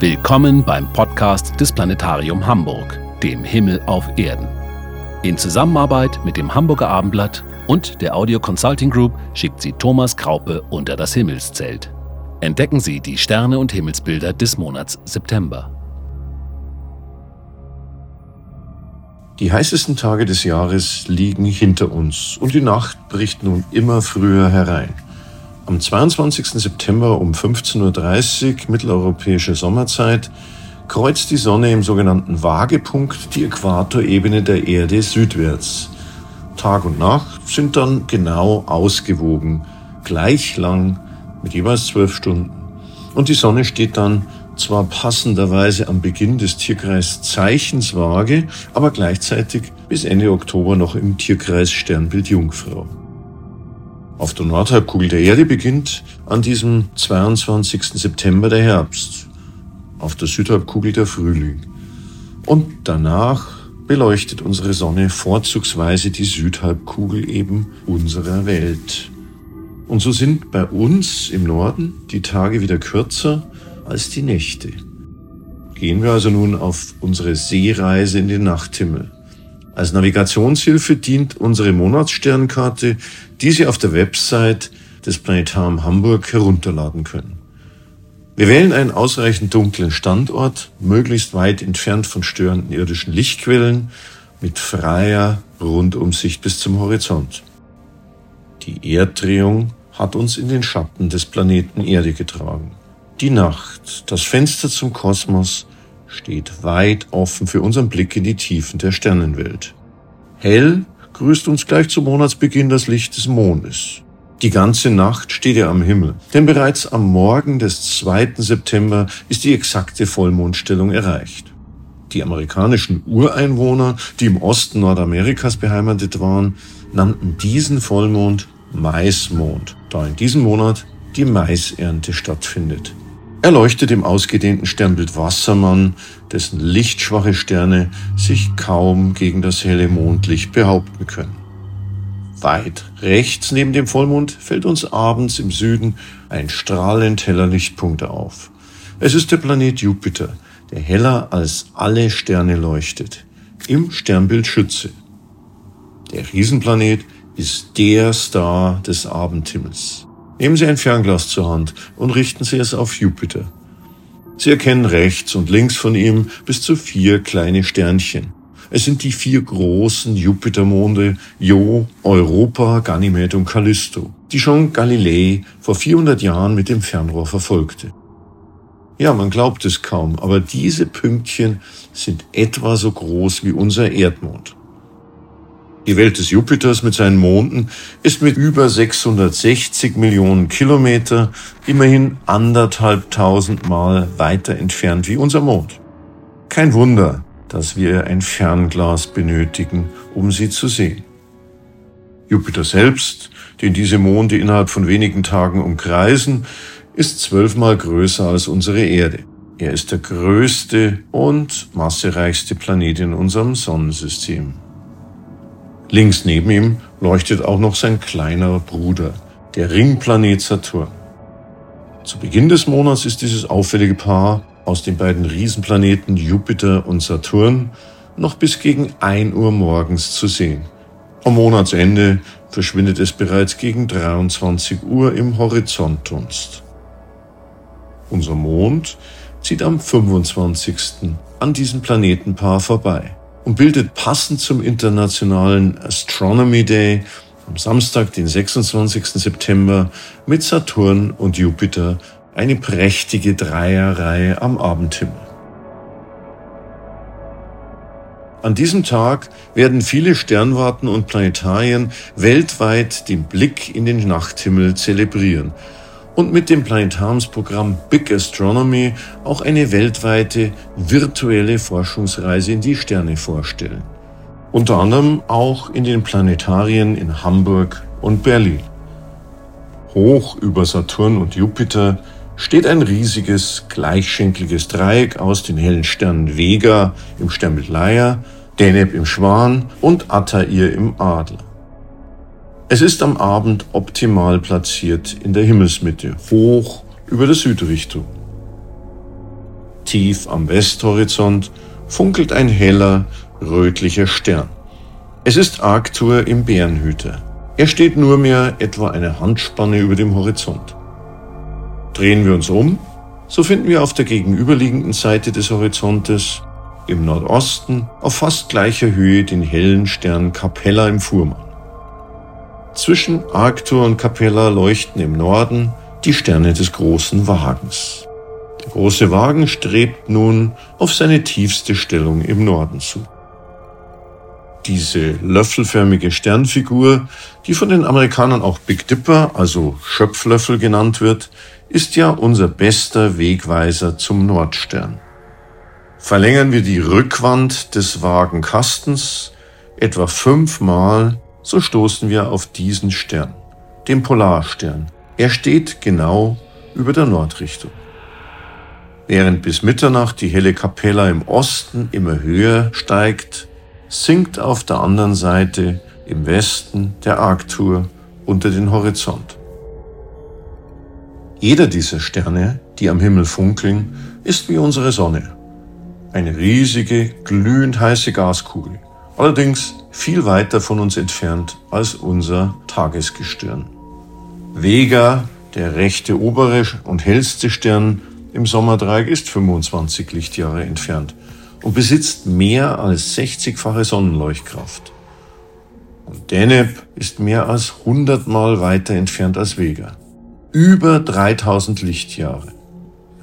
Willkommen beim Podcast des Planetarium Hamburg, dem Himmel auf Erden. In Zusammenarbeit mit dem Hamburger Abendblatt und der Audio Consulting Group schickt sie Thomas Kraupe unter das Himmelszelt. Entdecken Sie die Sterne und Himmelsbilder des Monats September. Die heißesten Tage des Jahres liegen hinter uns und die Nacht bricht nun immer früher herein. Am 22. September um 15.30 Uhr mitteleuropäische Sommerzeit kreuzt die Sonne im sogenannten Waagepunkt die Äquatorebene der Erde südwärts. Tag und Nacht sind dann genau ausgewogen, gleich lang, mit jeweils zwölf Stunden. Und die Sonne steht dann zwar passenderweise am Beginn des Tierkreis Zeichens Waage, aber gleichzeitig bis Ende Oktober noch im Tierkreis Sternbild Jungfrau. Auf der Nordhalbkugel der Erde beginnt an diesem 22. September der Herbst, auf der Südhalbkugel der Frühling. Und danach beleuchtet unsere Sonne vorzugsweise die Südhalbkugel eben unserer Welt. Und so sind bei uns im Norden die Tage wieder kürzer als die Nächte. Gehen wir also nun auf unsere Seereise in den Nachthimmel. Als Navigationshilfe dient unsere Monatssternkarte, die Sie auf der Website des Planetarium Hamburg herunterladen können. Wir wählen einen ausreichend dunklen Standort, möglichst weit entfernt von störenden irdischen Lichtquellen, mit freier Rundumsicht bis zum Horizont. Die Erddrehung hat uns in den Schatten des Planeten Erde getragen. Die Nacht, das Fenster zum Kosmos, steht weit offen für unseren Blick in die Tiefen der Sternenwelt. Hell grüßt uns gleich zu Monatsbeginn das Licht des Mondes. Die ganze Nacht steht er am Himmel, denn bereits am Morgen des 2. September ist die exakte Vollmondstellung erreicht. Die amerikanischen Ureinwohner, die im Osten Nordamerikas beheimatet waren, nannten diesen Vollmond Maismond, da in diesem Monat die Maisernte stattfindet. Er leuchtet im ausgedehnten Sternbild Wassermann, dessen lichtschwache Sterne sich kaum gegen das helle Mondlicht behaupten können. Weit rechts neben dem Vollmond fällt uns abends im Süden ein strahlend heller Lichtpunkt auf. Es ist der Planet Jupiter, der heller als alle Sterne leuchtet, im Sternbild Schütze. Der Riesenplanet ist der Star des Abendhimmels. Nehmen Sie ein Fernglas zur Hand und richten Sie es auf Jupiter. Sie erkennen rechts und links von ihm bis zu vier kleine Sternchen. Es sind die vier großen Jupitermonde Io, Europa, Ganymed und Callisto, die schon Galilei vor 400 Jahren mit dem Fernrohr verfolgte. Ja, man glaubt es kaum, aber diese Pünktchen sind etwa so groß wie unser Erdmond. Die Welt des Jupiters mit seinen Monden ist mit über 660 Millionen Kilometer immerhin anderthalb tausend Mal weiter entfernt wie unser Mond. Kein Wunder, dass wir ein Fernglas benötigen, um sie zu sehen. Jupiter selbst, den diese Monde innerhalb von wenigen Tagen umkreisen, ist zwölfmal größer als unsere Erde. Er ist der größte und massereichste Planet in unserem Sonnensystem. Links neben ihm leuchtet auch noch sein kleiner Bruder, der Ringplanet Saturn. Zu Beginn des Monats ist dieses auffällige Paar aus den beiden Riesenplaneten Jupiter und Saturn noch bis gegen 1 Uhr morgens zu sehen. Am Monatsende verschwindet es bereits gegen 23 Uhr im Horizontdunst. Unser Mond zieht am 25. an diesem Planetenpaar vorbei und bildet passend zum internationalen Astronomy Day am Samstag, den 26. September, mit Saturn und Jupiter eine prächtige Dreierreihe am Abendhimmel. An diesem Tag werden viele Sternwarten und Planetarien weltweit den Blick in den Nachthimmel zelebrieren und mit dem Planetariumsprogramm Big Astronomy auch eine weltweite virtuelle Forschungsreise in die Sterne vorstellen. Unter anderem auch in den Planetarien in Hamburg und Berlin. Hoch über Saturn und Jupiter steht ein riesiges, gleichschenkliges Dreieck aus den hellen Sternen Vega im Sternbild Leier, Deneb im Schwan und Altair im Adler. Es ist am Abend optimal platziert in der Himmelsmitte, hoch über der Südrichtung. Tief am Westhorizont funkelt ein heller, rötlicher Stern. Es ist Arctur im Bärenhüter. Er steht nur mehr etwa eine Handspanne über dem Horizont. Drehen wir uns um, so finden wir auf der gegenüberliegenden Seite des Horizontes im Nordosten auf fast gleicher Höhe den hellen Stern Capella im Fuhrmann. Zwischen Arctur und Capella leuchten im Norden die Sterne des großen Wagens. Der große Wagen strebt nun auf seine tiefste Stellung im Norden zu. Diese löffelförmige Sternfigur, die von den Amerikanern auch Big Dipper, also Schöpflöffel genannt wird, ist ja unser bester Wegweiser zum Nordstern. Verlängern wir die Rückwand des Wagenkastens etwa fünfmal, so stoßen wir auf diesen Stern, den Polarstern. Er steht genau über der Nordrichtung. Während bis Mitternacht die helle Kapella im Osten immer höher steigt, sinkt auf der anderen Seite im Westen der Arctur unter den Horizont. Jeder dieser Sterne, die am Himmel funkeln, ist wie unsere Sonne. Eine riesige, glühend heiße Gaskugel, allerdings viel weiter von uns entfernt als unser Tagesgestirn. Vega, der rechte obere und hellste Stern im Sommerdreieck, ist 25 Lichtjahre entfernt und besitzt mehr als 60-fache Sonnenleuchtkraft. Und Deneb ist mehr als 100 Mal weiter entfernt als Vega. Über 3000 Lichtjahre.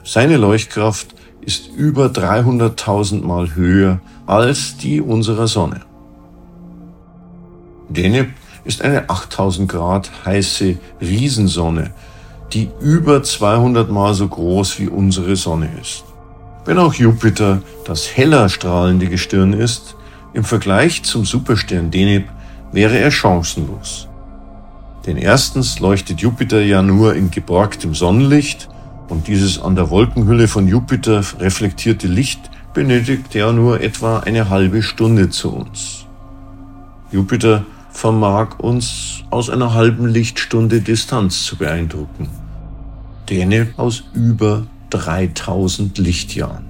Seine Leuchtkraft ist über 300.000 Mal höher als die unserer Sonne. Deneb ist eine 8000 Grad heiße Riesensonne, die über 200 Mal so groß wie unsere Sonne ist. Wenn auch Jupiter das heller strahlende Gestirn ist, im Vergleich zum Superstern Deneb wäre er chancenlos. Denn erstens leuchtet Jupiter ja nur in geborgtem Sonnenlicht und dieses an der Wolkenhülle von Jupiter reflektierte Licht benötigt ja nur etwa eine halbe Stunde zu uns. Jupiter vermag uns aus einer halben Lichtstunde Distanz zu beeindrucken. Deneb aus über 3000 Lichtjahren.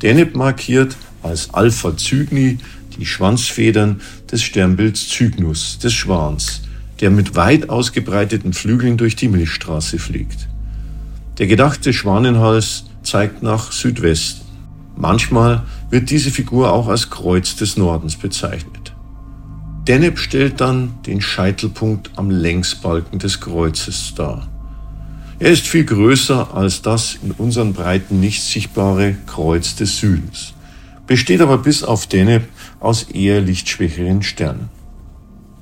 Deneb markiert als Alpha Cygni die Schwanzfedern des Sternbilds Cygnus, des Schwans, der mit weit ausgebreiteten Flügeln durch die Milchstraße fliegt. Der gedachte Schwanenhals zeigt nach Südwesten. Manchmal wird diese Figur auch als Kreuz des Nordens bezeichnet. Deneb stellt dann den Scheitelpunkt am Längsbalken des Kreuzes dar. Er ist viel größer als das in unseren Breiten nicht sichtbare Kreuz des Südens, besteht aber bis auf Deneb aus eher lichtschwächeren Sternen.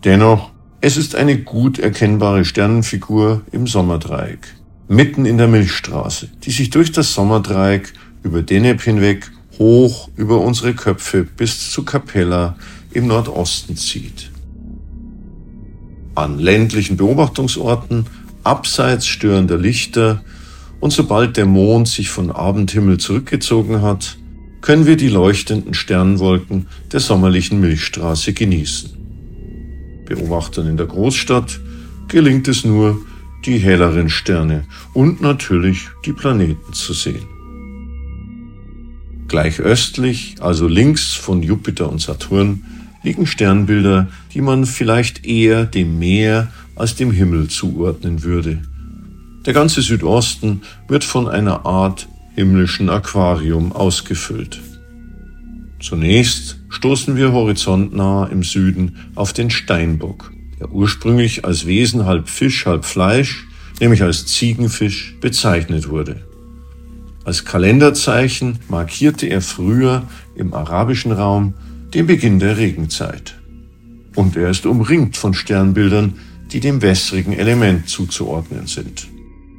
Dennoch, es ist eine gut erkennbare Sternenfigur im Sommerdreieck, mitten in der Milchstraße, die sich durch das Sommerdreieck über Deneb hinweg hoch über unsere Köpfe bis zu Capella im Nordosten zieht. An ländlichen Beobachtungsorten abseits störender Lichter und sobald der Mond sich von Abendhimmel zurückgezogen hat, können wir die leuchtenden Sternwolken der sommerlichen Milchstraße genießen. Beobachtern in der Großstadt gelingt es nur, die helleren Sterne und natürlich die Planeten zu sehen. Gleich östlich, also links von Jupiter und Saturn, liegen Sternbilder, die man vielleicht eher dem Meer als dem Himmel zuordnen würde. Der ganze Südosten wird von einer Art himmlischen Aquarium ausgefüllt. Zunächst stoßen wir horizontnah im Süden auf den Steinbock, der ursprünglich als Wesen halb Fisch, halb Fleisch, nämlich als Ziegenfisch, bezeichnet wurde. Als Kalenderzeichen markierte er früher im arabischen Raum den Beginn der Regenzeit. Und er ist umringt von Sternbildern, die dem wässrigen Element zuzuordnen sind.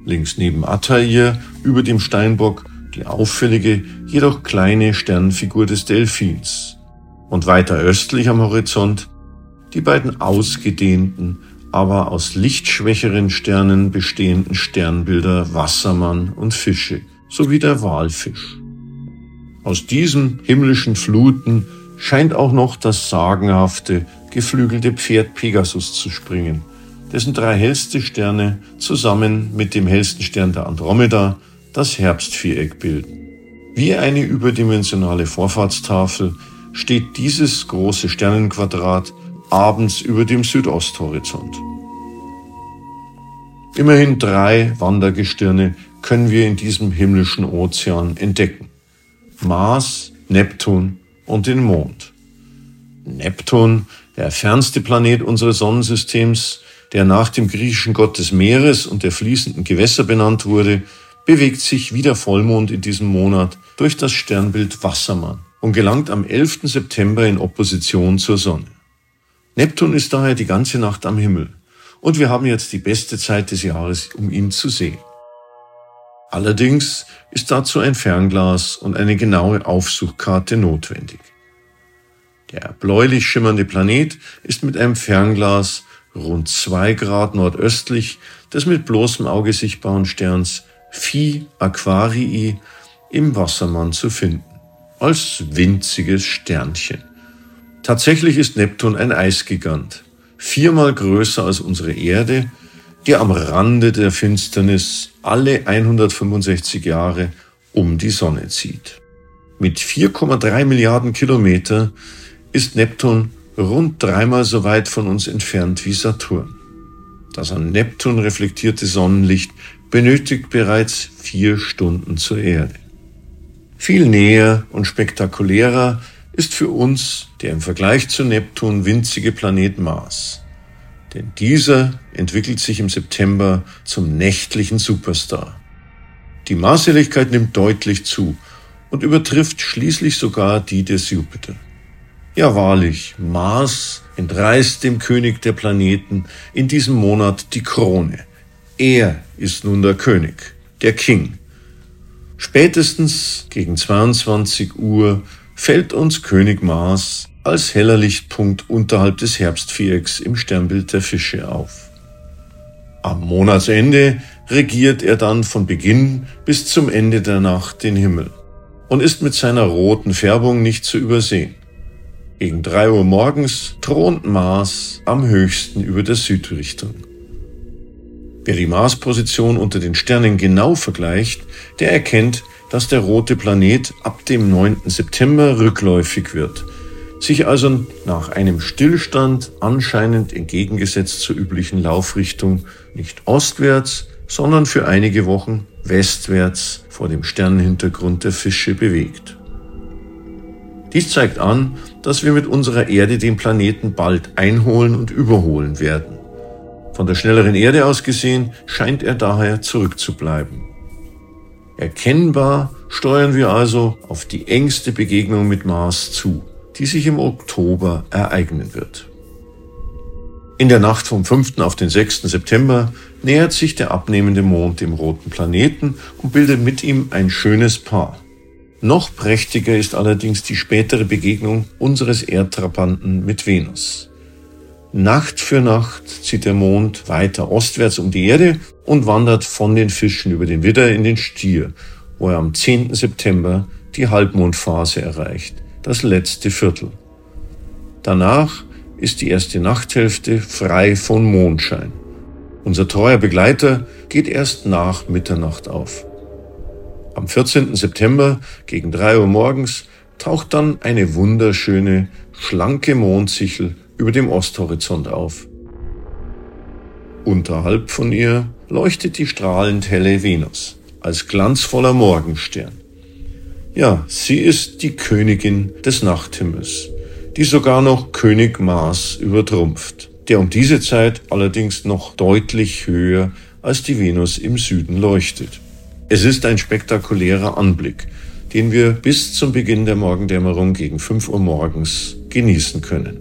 Links neben Attair über dem Steinbock die auffällige, jedoch kleine Sternfigur des Delfins. Und weiter östlich am Horizont die beiden ausgedehnten, aber aus lichtschwächeren Sternen bestehenden Sternbilder Wassermann und Fische sowie der Walfisch. Aus diesen himmlischen Fluten scheint auch noch das sagenhafte, geflügelte Pferd Pegasus zu springen, dessen drei hellste Sterne zusammen mit dem hellsten Stern der Andromeda das Herbstviereck bilden. Wie eine überdimensionale Vorfahrtstafel steht dieses große Sternenquadrat abends über dem Südosthorizont. Immerhin drei Wandergestirne können wir in diesem himmlischen Ozean entdecken. Mars, Neptun und den Mond. Neptun, der fernste Planet unseres Sonnensystems, der nach dem griechischen Gott des Meeres und der fließenden Gewässer benannt wurde, bewegt sich wie der Vollmond in diesem Monat durch das Sternbild Wassermann und gelangt am 11. September in Opposition zur Sonne. Neptun ist daher die ganze Nacht am Himmel und wir haben jetzt die beste Zeit des Jahres, um ihn zu sehen. Allerdings ist dazu ein Fernglas und eine genaue Aufsuchkarte notwendig. Der bläulich schimmernde Planet ist mit einem Fernglas rund zwei Grad nordöstlich des mit bloßem Auge sichtbaren Sterns Phi Aquarii im Wassermann zu finden, als winziges Sternchen. Tatsächlich ist Neptun ein Eisgigant, viermal größer als unsere Erde, die am Rande der Finsternis alle 165 Jahre um die Sonne zieht. Mit 4,3 Milliarden Kilometer ist Neptun rund dreimal so weit von uns entfernt wie Saturn. Das an Neptun reflektierte Sonnenlicht benötigt bereits vier Stunden zur Erde. Viel näher und spektakulärer ist für uns der im Vergleich zu Neptun winzige Planet Mars. Denn dieser entwickelt sich im September zum nächtlichen Superstar. Die Marshelligkeit nimmt deutlich zu und übertrifft schließlich sogar die des Jupiter. Ja wahrlich, Mars entreißt dem König der Planeten in diesem Monat die Krone. Er ist nun der König, der King. Spätestens gegen 22 Uhr fällt uns König Mars als heller Lichtpunkt unterhalb des Herbstvierecks im Sternbild der Fische auf. Am Monatsende regiert er dann von Beginn bis zum Ende der Nacht den Himmel und ist mit seiner roten Färbung nicht zu übersehen. Gegen drei Uhr morgens thront Mars am höchsten über der Südrichtung. Wer die Marsposition unter den Sternen genau vergleicht, der erkennt, dass der rote Planet ab dem 9. September rückläufig wird, sich also nach einem Stillstand anscheinend entgegengesetzt zur üblichen Laufrichtung nicht ostwärts, sondern für einige Wochen westwärts vor dem Sternenhintergrund der Fische bewegt. Dies zeigt an, dass wir mit unserer Erde den Planeten bald einholen und überholen werden. Von der schnelleren Erde aus gesehen scheint er daher zurückzubleiben. Erkennbar steuern wir also auf die engste Begegnung mit Mars zu, die sich im Oktober ereignen wird. In der Nacht vom 5. auf den 6. September nähert sich der abnehmende Mond dem roten Planeten und bildet mit ihm ein schönes Paar. Noch prächtiger ist allerdings die spätere Begegnung unseres Erdtrabanten mit Venus. Nacht für Nacht zieht der Mond weiter ostwärts um die Erde und wandert von den Fischen über den Widder in den Stier, wo er am 10. September die Halbmondphase erreicht, das letzte Viertel. Danach ist die erste Nachthälfte frei von Mondschein. Unser treuer Begleiter geht erst nach Mitternacht auf. Am 14. September gegen drei Uhr morgens taucht dann eine wunderschöne, schlanke Mondsichel über dem Osthorizont auf. Unterhalb von ihr leuchtet die strahlend helle Venus als glanzvoller Morgenstern. Ja, sie ist die Königin des Nachthimmels, die sogar noch König Mars übertrumpft, der um diese Zeit allerdings noch deutlich höher als die Venus im Süden leuchtet. Es ist ein spektakulärer Anblick, den wir bis zum Beginn der Morgendämmerung gegen 5 Uhr morgens genießen können.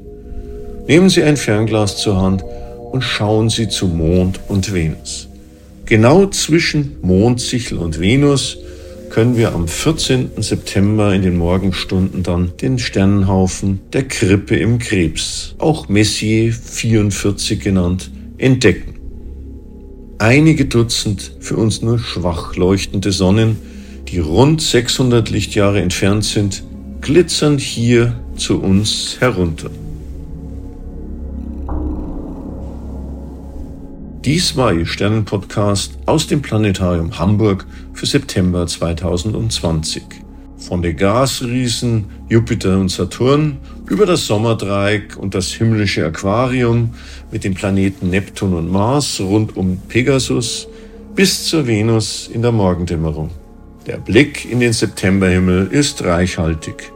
Nehmen Sie ein Fernglas zur Hand und schauen Sie zu Mond und Venus. Genau zwischen Mondsichel und Venus können wir am 14. September in den Morgenstunden dann den Sternenhaufen der Krippe im Krebs, auch Messier 44 genannt, entdecken. Einige Dutzend für uns nur schwach leuchtende Sonnen, die rund 600 Lichtjahre entfernt sind, glitzern hier zu uns herunter. Dies war Ihr Sternenpodcast aus dem Planetarium Hamburg für September 2020. Von den Gasriesen Jupiter und Saturn über das Sommerdreieck und das himmlische Aquarium mit den Planeten Neptun und Mars rund um Pegasus bis zur Venus in der Morgendämmerung. Der Blick in den Septemberhimmel ist reichhaltig.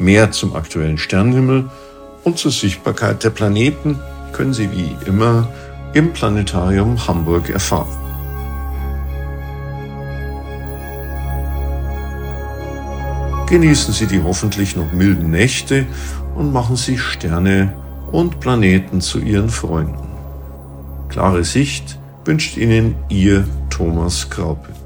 Mehr zum aktuellen Sternenhimmel und zur Sichtbarkeit der Planeten können Sie wie immer im Planetarium Hamburg erfahren. Genießen Sie die hoffentlich noch milden Nächte und machen Sie Sterne und Planeten zu Ihren Freunden. Klare Sicht wünscht Ihnen Ihr Thomas Graupe.